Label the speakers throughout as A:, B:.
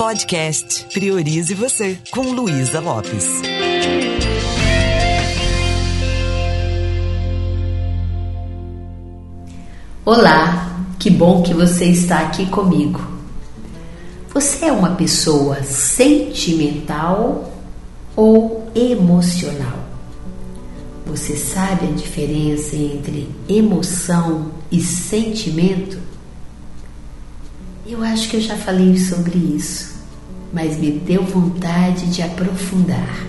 A: Podcast Priorize Você, com Luísa Lopes.
B: Olá, que bom que você está aqui comigo. Você é uma pessoa sentimental ou emocional? Você sabe a diferença entre emoção e sentimento? Eu acho que eu já falei sobre isso, mas me deu vontade de aprofundar.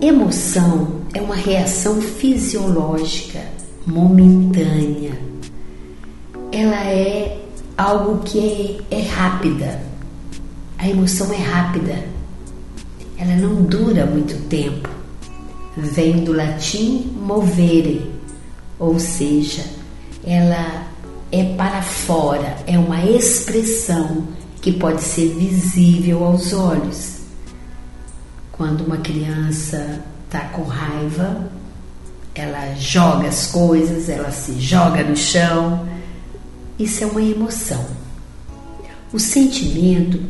B: Emoção é uma reação fisiológica momentânea. Ela é algo que é, é rápida. A emoção é rápida. Ela não dura muito tempo. Vem do latim movere, ou seja, ela é para fora, é uma expressão que pode ser visível aos olhos. Quando uma criança está com raiva, ela joga as coisas, ela se joga no chão. Isso é uma emoção. O sentimento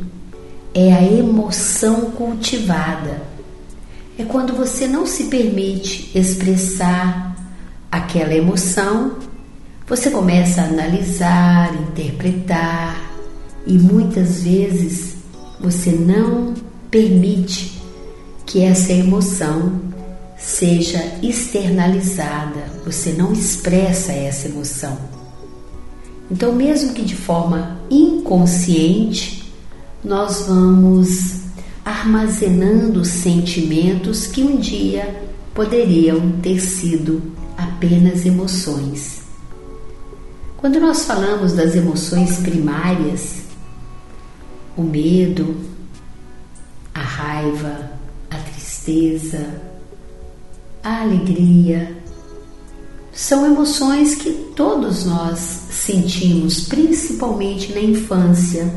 B: é a emoção cultivada. É quando você não se permite expressar aquela emoção, você começa a analisar, interpretar e muitas vezes você não permite que essa emoção seja externalizada, você não expressa essa emoção. Então, mesmo que de forma inconsciente, nós vamos armazenando sentimentos que um dia poderiam ter sido apenas emoções. Quando nós falamos das emoções primárias, o medo, a raiva, tristeza, a alegria, são emoções que todos nós sentimos, principalmente na infância.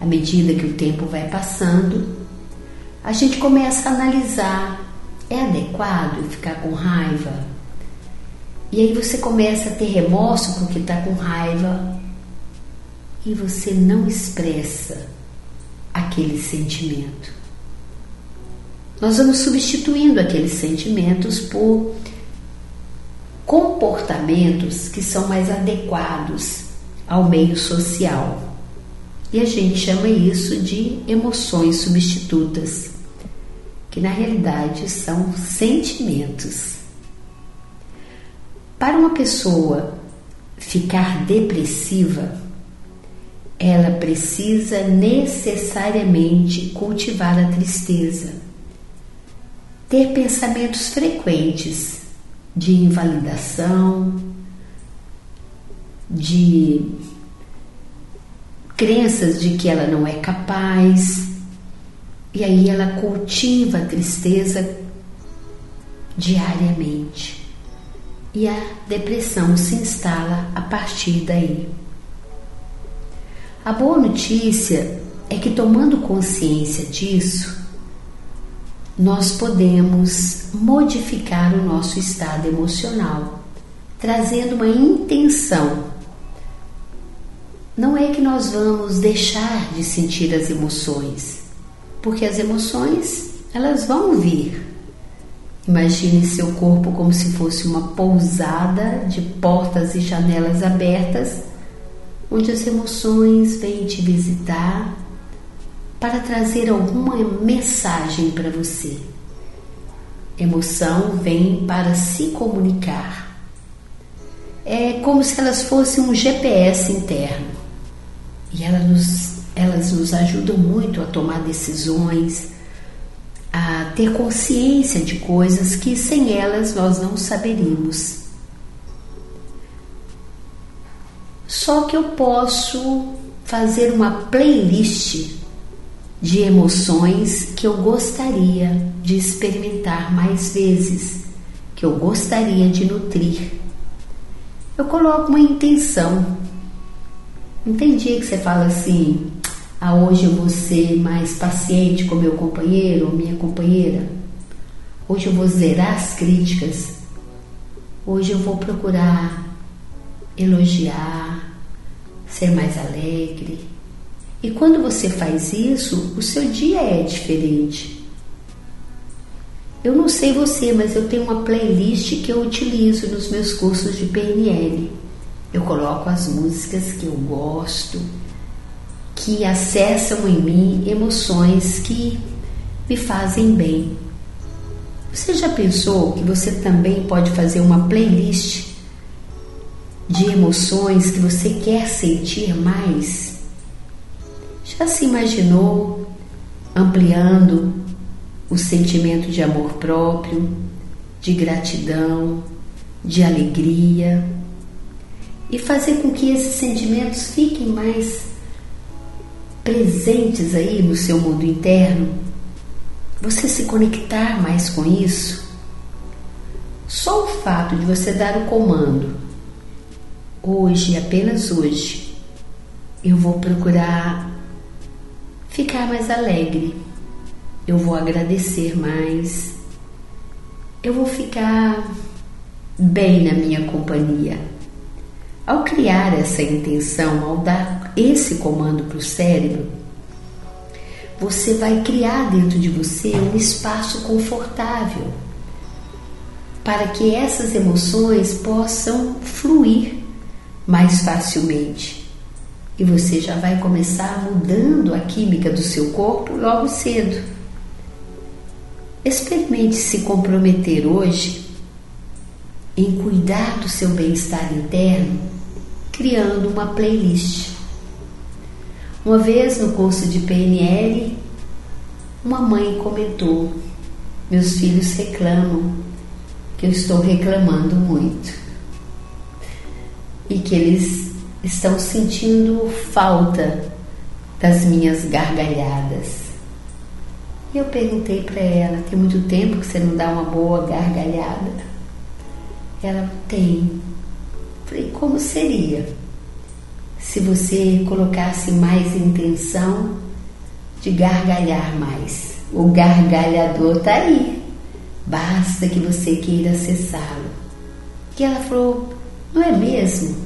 B: À medida que o tempo vai passando, a gente começa a analisar: é adequado ficar com raiva? E aí você começa a ter remorso porque está com raiva e você não expressa aquele sentimento nós vamos substituindo aqueles sentimentos por comportamentos que são mais adequados ao meio social. E a gente chama isso de emoções substitutas, que na realidade são sentimentos. Para uma pessoa ficar depressiva, ela precisa necessariamente cultivar a tristeza ter pensamentos frequentes de invalidação, de crenças de que ela não é capaz, e aí ela cultiva a tristeza diariamente. E a depressão se instala a partir daí. A boa notícia é que, tomando consciência disso, nós podemos modificar o nosso estado emocional, trazendo uma intenção. Não é que nós vamos deixar de sentir as emoções, porque as emoções, elas vão vir. Imagine seu corpo como se fosse uma pousada de portas e janelas abertas, onde as emoções vêm te visitar para trazer alguma mensagem para você. Emoção vem para se comunicar. É como se elas fossem um GPS interno. E elas nos, elas nos ajudam muito a tomar decisões, a ter consciência de coisas que sem elas nós não saberíamos. Só que eu posso fazer uma playlist de emoções que eu gostaria de experimentar mais vezes, que eu gostaria de nutrir. Eu coloco uma intenção. Entendi que você fala assim: ah, hoje eu vou ser mais paciente com meu companheiro ou minha companheira. Hoje eu vou zerar as críticas. Hoje eu vou procurar elogiar, ser mais alegre. E quando você faz isso, o seu dia é diferente. Eu não sei você, mas eu tenho uma playlist que eu utilizo nos meus cursos de PNL. Eu coloco as músicas que eu gosto, que acessam em mim emoções que me fazem bem. Você já pensou que você também pode fazer uma playlist de emoções que você quer sentir mais? Já se imaginou ampliando o sentimento de amor próprio, de gratidão, de alegria e fazer com que esses sentimentos fiquem mais presentes aí no seu mundo interno? Você se conectar mais com isso? Só o fato de você dar o comando, hoje, apenas hoje, eu vou procurar ficar mais alegre, eu vou agradecer mais, eu vou ficar bem na minha companhia. Ao criar essa intenção, ao dar esse comando para o cérebro, você vai criar dentro de você um espaço confortável para que essas emoções possam fluir mais facilmente. E você já vai começar mudando a química do seu corpo logo cedo. Experimente se comprometer hoje em cuidar do seu bem-estar interno, criando uma playlist. Uma vez no curso de PNL, uma mãe comentou: Meus filhos reclamam que eu estou reclamando muito e que eles estão sentindo falta das minhas gargalhadas. E eu perguntei para ela: tem muito tempo que você não dá uma boa gargalhada? Ela tem. Falei: como seria se você colocasse mais intenção de gargalhar mais? O gargalhador está aí, basta que você queira acessá-lo. E ela falou: não é mesmo?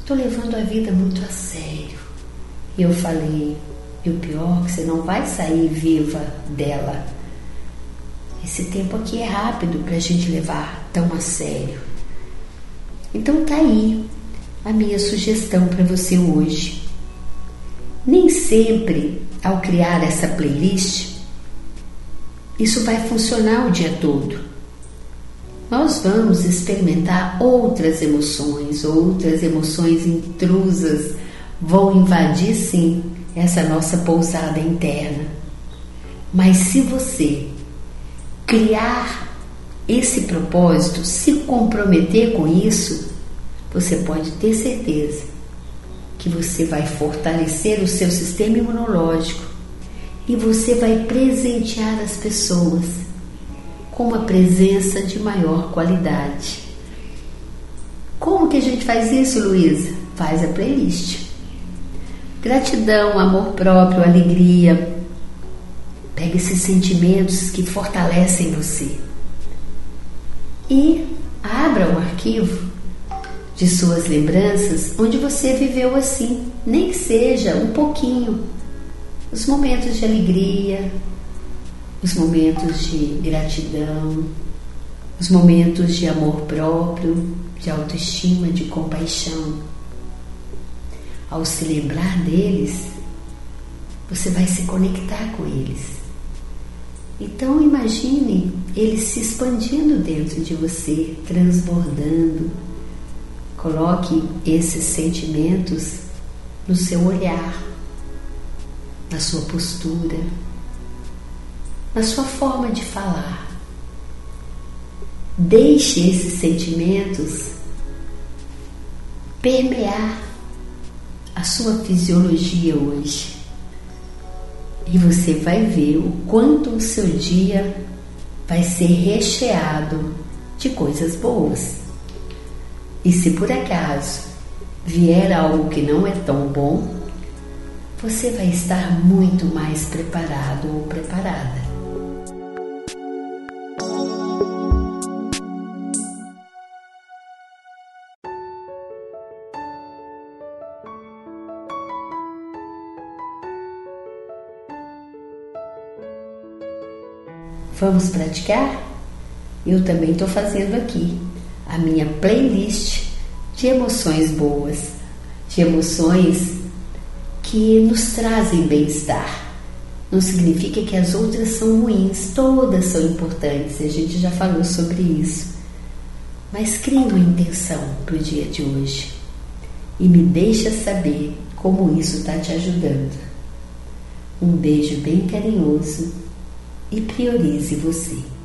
B: Estou levando a vida muito a sério. E eu falei: e o pior é que você não vai sair viva dela. Esse tempo aqui é rápido para a gente levar tão a sério. Então tá aí a minha sugestão para você hoje. Nem sempre ao criar essa playlist isso vai funcionar o dia todo. Nós vamos experimentar outras emoções, outras emoções intrusas vão invadir sim essa nossa pousada interna. Mas se você criar esse propósito, se comprometer com isso, você pode ter certeza que você vai fortalecer o seu sistema imunológico e você vai presentear as pessoas com uma presença de maior qualidade. Como que a gente faz isso, Luísa? Faz a playlist. Gratidão, amor próprio, alegria. Pega esses sentimentos que fortalecem você e abra um arquivo de suas lembranças onde você viveu assim, nem que seja um pouquinho. Os momentos de alegria, os momentos de gratidão, os momentos de amor próprio, de autoestima, de compaixão ao se lembrar deles, você vai se conectar com eles. Então imagine eles se expandindo dentro de você, transbordando. Coloque esses sentimentos no seu olhar, na sua postura, na sua forma de falar. Deixe esses sentimentos permear a sua fisiologia hoje. E você vai ver o quanto o seu dia vai ser recheado de coisas boas. E se por acaso vier algo que não é tão bom, você vai estar muito mais preparado ou preparada. Vamos praticar? Eu também estou fazendo aqui a minha playlist de emoções boas, de emoções que nos trazem bem-estar. Não significa que as outras são ruins, todas são importantes, a gente já falou sobre isso. Mas crie uma intenção para o dia de hoje e me deixa saber como isso está te ajudando. Um beijo bem carinhoso e priorize você.